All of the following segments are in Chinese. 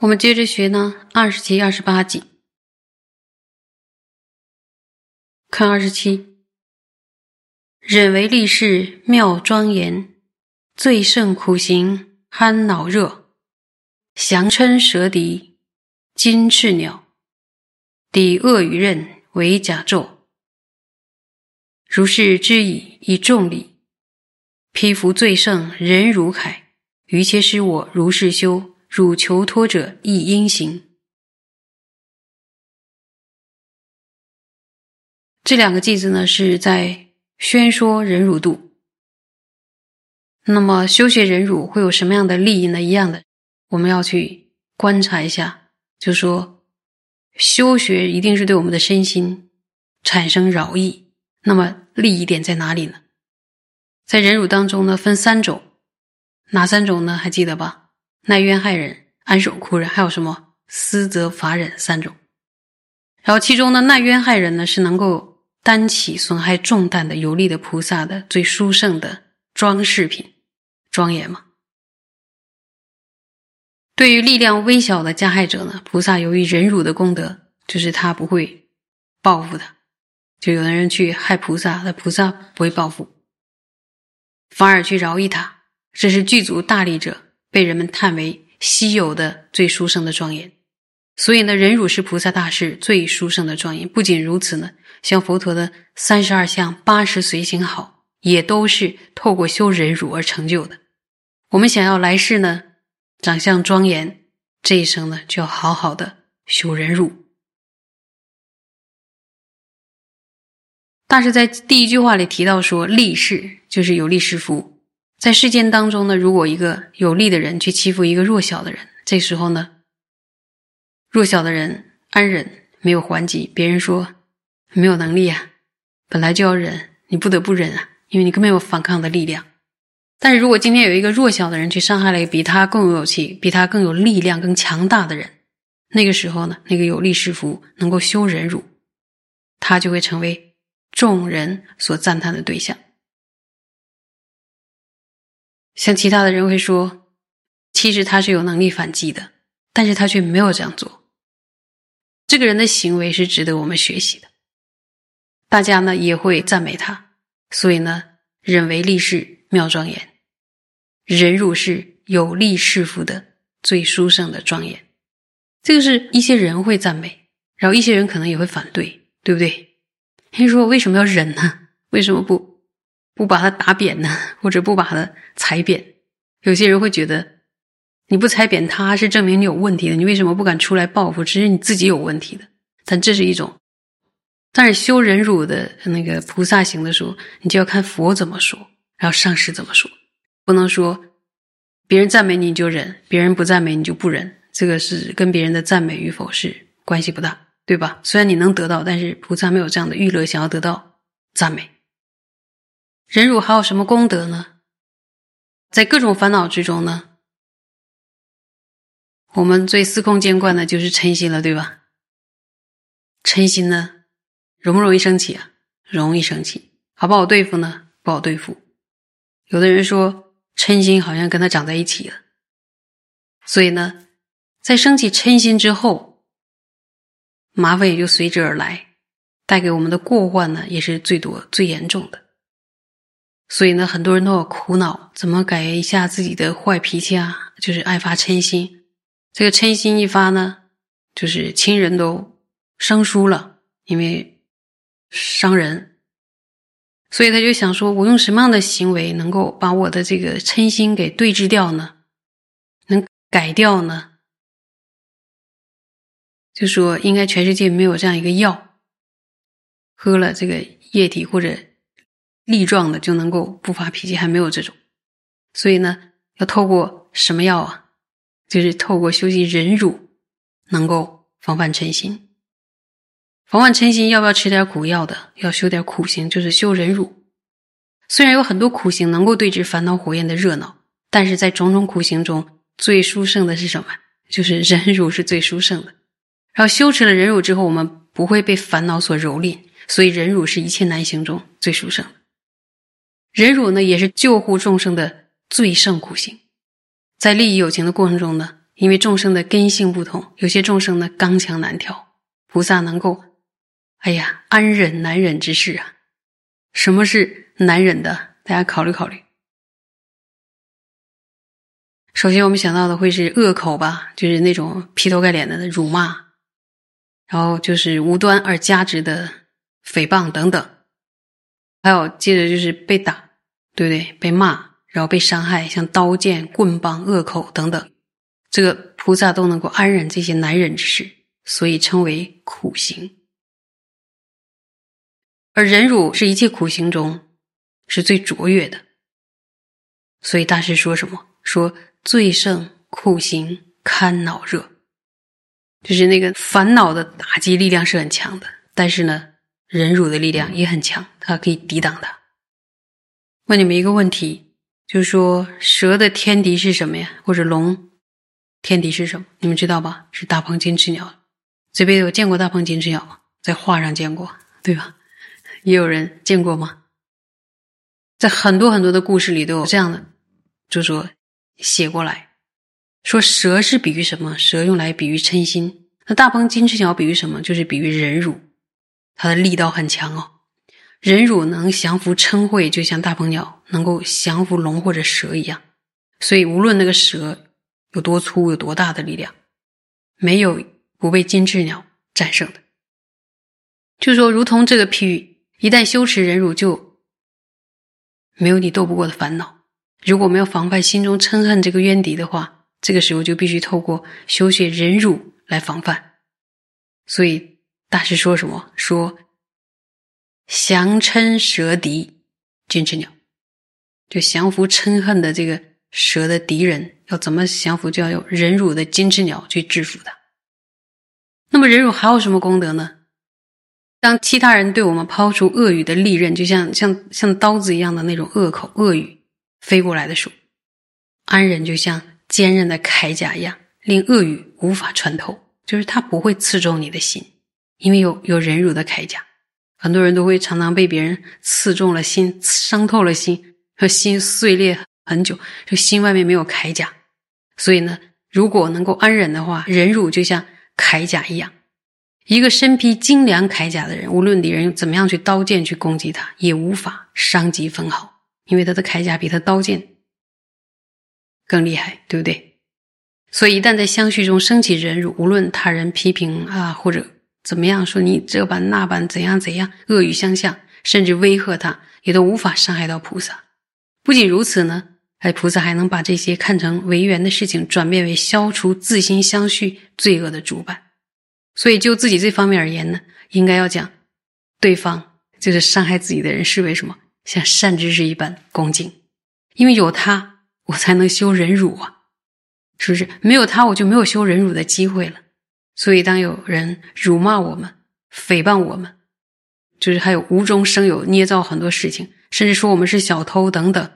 我们接着学呢，二十七、二十八集。看二十七，忍为立世妙庄严，最胜苦行酣脑热，降嗔蛇敌金翅鸟，抵恶与刃为甲胄。如是知矣，以众礼，披服最胜人如铠，于切师我如是修。汝求托者亦应行。这两个句子呢，是在宣说忍辱度。那么修学忍辱会有什么样的利益呢？一样的，我们要去观察一下。就说修学一定是对我们的身心产生饶益。那么利益点在哪里呢？在忍辱当中呢，分三种，哪三种呢？还记得吧？耐冤害人、安守哭忍，还有什么思则法忍三种。然后其中呢，耐冤害人呢是能够担起损害重担的有力的菩萨的最殊胜的装饰品，庄严嘛。对于力量微小的加害者呢，菩萨由于忍辱的功德，就是他不会报复他。就有的人去害菩萨，那菩萨不会报复，反而去饶益他。这是具足大力者。被人们叹为稀有的最殊胜的庄严，所以呢，忍辱是菩萨大士最殊胜的庄严。不仅如此呢，像佛陀的三十二相、八十随行好，也都是透过修忍辱而成就的。我们想要来世呢，长相庄严，这一生呢，就要好好的修忍辱。大师在第一句话里提到说，立誓就是有利是福。在世间当中呢，如果一个有力的人去欺负一个弱小的人，这时候呢，弱小的人安忍没有还击，别人说没有能力啊，本来就要忍，你不得不忍啊，因为你根本没有反抗的力量。但是如果今天有一个弱小的人去伤害了一个比他更有勇气、比他更有力量、更强大的人，那个时候呢，那个有力士服能够修忍辱，他就会成为众人所赞叹的对象。像其他的人会说，其实他是有能力反击的，但是他却没有这样做。这个人的行为是值得我们学习的，大家呢也会赞美他。所以呢，忍为立世妙庄严，忍辱是有利世福的最殊胜的庄严。这个是一些人会赞美，然后一些人可能也会反对，对不对？你说为什么要忍呢？为什么不？不把他打扁呢，或者不把他踩扁，有些人会觉得你不踩扁他是证明你有问题的，你为什么不敢出来报复？只是你自己有问题的。但这是一种，但是修忍辱的那个菩萨行的时候，你就要看佛怎么说，然后上师怎么说，不能说别人赞美你就忍，别人不赞美你就不忍，这个是跟别人的赞美与否是关系不大，对吧？虽然你能得到，但是菩萨没有这样的欲乐，想要得到赞美。忍辱还有什么功德呢？在各种烦恼之中呢，我们最司空见惯的就是嗔心了，对吧？嗔心呢，容不容易生气啊？容易生气，好不好对付呢？不好对付。有的人说，嗔心好像跟他长在一起了，所以呢，在升起嗔心之后，麻烦也就随之而来，带给我们的过患呢，也是最多、最严重的。所以呢，很多人都有苦恼，怎么改一下自己的坏脾气啊？就是爱发嗔心，这个嗔心一发呢，就是亲人都生疏了，因为伤人，所以他就想说，我用什么样的行为能够把我的这个嗔心给对治掉呢？能改掉呢？就说应该全世界没有这样一个药，喝了这个液体或者。力壮的就能够不发脾气，还没有这种，所以呢，要透过什么药啊？就是透过修习忍辱，能够防范嗔心。防范嗔心要不要吃点苦药的？要修点苦行，就是修忍辱。虽然有很多苦行能够对治烦恼火焰的热闹，但是在种种苦行中，最殊胜的是什么？就是忍辱是最殊胜的。然后修持了忍辱之后，我们不会被烦恼所蹂躏，所以忍辱是一切难行中最殊胜的。忍辱呢，也是救护众生的最胜苦行，在利益有情的过程中呢，因为众生的根性不同，有些众生呢刚强难调，菩萨能够，哎呀，安忍难忍之事啊。什么是难忍的？大家考虑考虑。首先，我们想到的会是恶口吧，就是那种劈头盖脸的辱骂，然后就是无端而加之的诽谤等等，还有接着就是被打，对不对？被骂，然后被伤害，像刀剑、棍棒、恶口等等，这个菩萨都能够安忍这些难忍之事，所以称为苦行。而忍辱是一切苦行中是最卓越的，所以大师说什么？说最胜苦行堪恼热，就是那个烦恼的打击力量是很强的，但是呢，忍辱的力量也很强，它可以抵挡它。问你们一个问题，就是说蛇的天敌是什么呀？或者龙天敌是什么？你们知道吧？是大鹏金翅鸟。这辈子有见过大鹏金翅鸟吗？在画上见过，对吧？也有人见过吗？在很多很多的故事里都有这样的，就说写过来，说蛇是比喻什么？蛇用来比喻嗔心。那大鹏金翅鸟比喻什么？就是比喻忍辱，它的力道很强哦。忍辱能降服嗔恚，就像大鹏鸟能够降服龙或者蛇一样。所以无论那个蛇有多粗、有多大的力量，没有不被金翅鸟战胜的。就说如同这个譬喻。一旦修持忍辱，就没有你斗不过的烦恼。如果没有防范心中嗔恨这个冤敌的话，这个时候就必须透过修学忍辱来防范。所以大师说什么？说降嗔蛇敌金翅鸟，就降服嗔恨的这个蛇的敌人，要怎么降服？就要用忍辱的金翅鸟去制服它。那么忍辱还有什么功德呢？当其他人对我们抛出恶语的利刃，就像像像刀子一样的那种恶口恶语飞过来的时候，安忍就像坚韧的铠甲一样，令恶语无法穿透，就是它不会刺中你的心，因为有有忍辱的铠甲。很多人都会常常被别人刺中了心，伤透了心，和心碎裂很久，就心外面没有铠甲。所以呢，如果能够安忍的话，忍辱就像铠甲一样。一个身披精良铠甲的人，无论敌人怎么样去刀剑去攻击他，也无法伤及分毫，因为他的铠甲比他刀剑更厉害，对不对？所以一旦在相续中升起忍辱，无论他人批评啊，或者怎么样说你这般那般怎样怎样，恶语相向，甚至威吓他，也都无法伤害到菩萨。不仅如此呢，哎，菩萨还能把这些看成为缘的事情，转变为消除自心相续罪恶的主板。所以，就自己这方面而言呢，应该要讲对方就是伤害自己的人是为什么像善知识一般恭敬，因为有他，我才能修忍辱啊，是不是？没有他，我就没有修忍辱的机会了。所以，当有人辱骂我们、诽谤我们，就是还有无中生有、捏造很多事情，甚至说我们是小偷等等，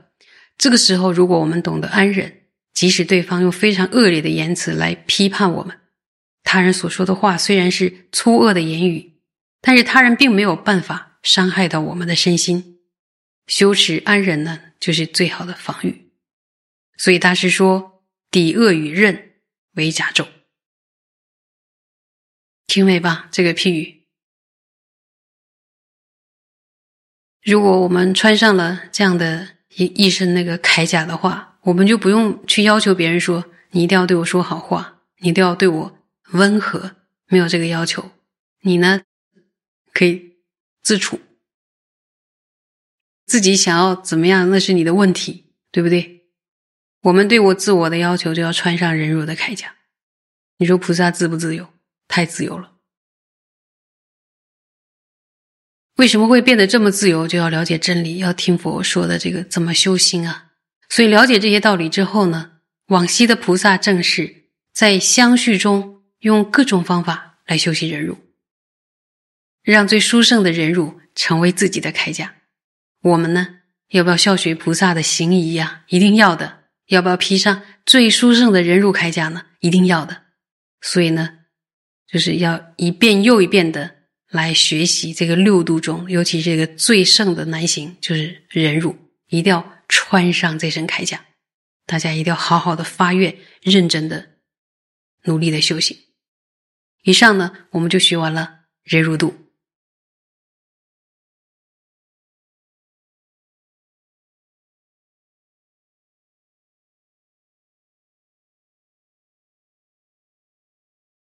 这个时候，如果我们懂得安忍，即使对方用非常恶劣的言辞来批判我们。他人所说的话虽然是粗恶的言语，但是他人并没有办法伤害到我们的身心。修持安忍呢，就是最好的防御。所以大师说：“抵恶与刃为甲胄。”听没吧？这个譬喻。如果我们穿上了这样的一一身那个铠甲的话，我们就不用去要求别人说：“你一定要对我说好话，你一定要对我。”温和没有这个要求，你呢可以自处，自己想要怎么样那是你的问题，对不对？我们对我自我的要求就要穿上忍辱的铠甲。你说菩萨自不自由？太自由了。为什么会变得这么自由？就要了解真理，要听佛说的这个怎么修心啊。所以了解这些道理之后呢，往昔的菩萨正是在相续中。用各种方法来修习忍辱，让最殊胜的忍辱成为自己的铠甲。我们呢，要不要效学菩萨的行仪呀？一定要的。要不要披上最殊胜的忍辱铠甲呢？一定要的。所以呢，就是要一遍又一遍的来学习这个六度中，尤其这个最胜的难行，就是忍辱，一定要穿上这身铠甲。大家一定要好好的发愿，认真的。努力的修行。以上呢，我们就学完了忍辱度。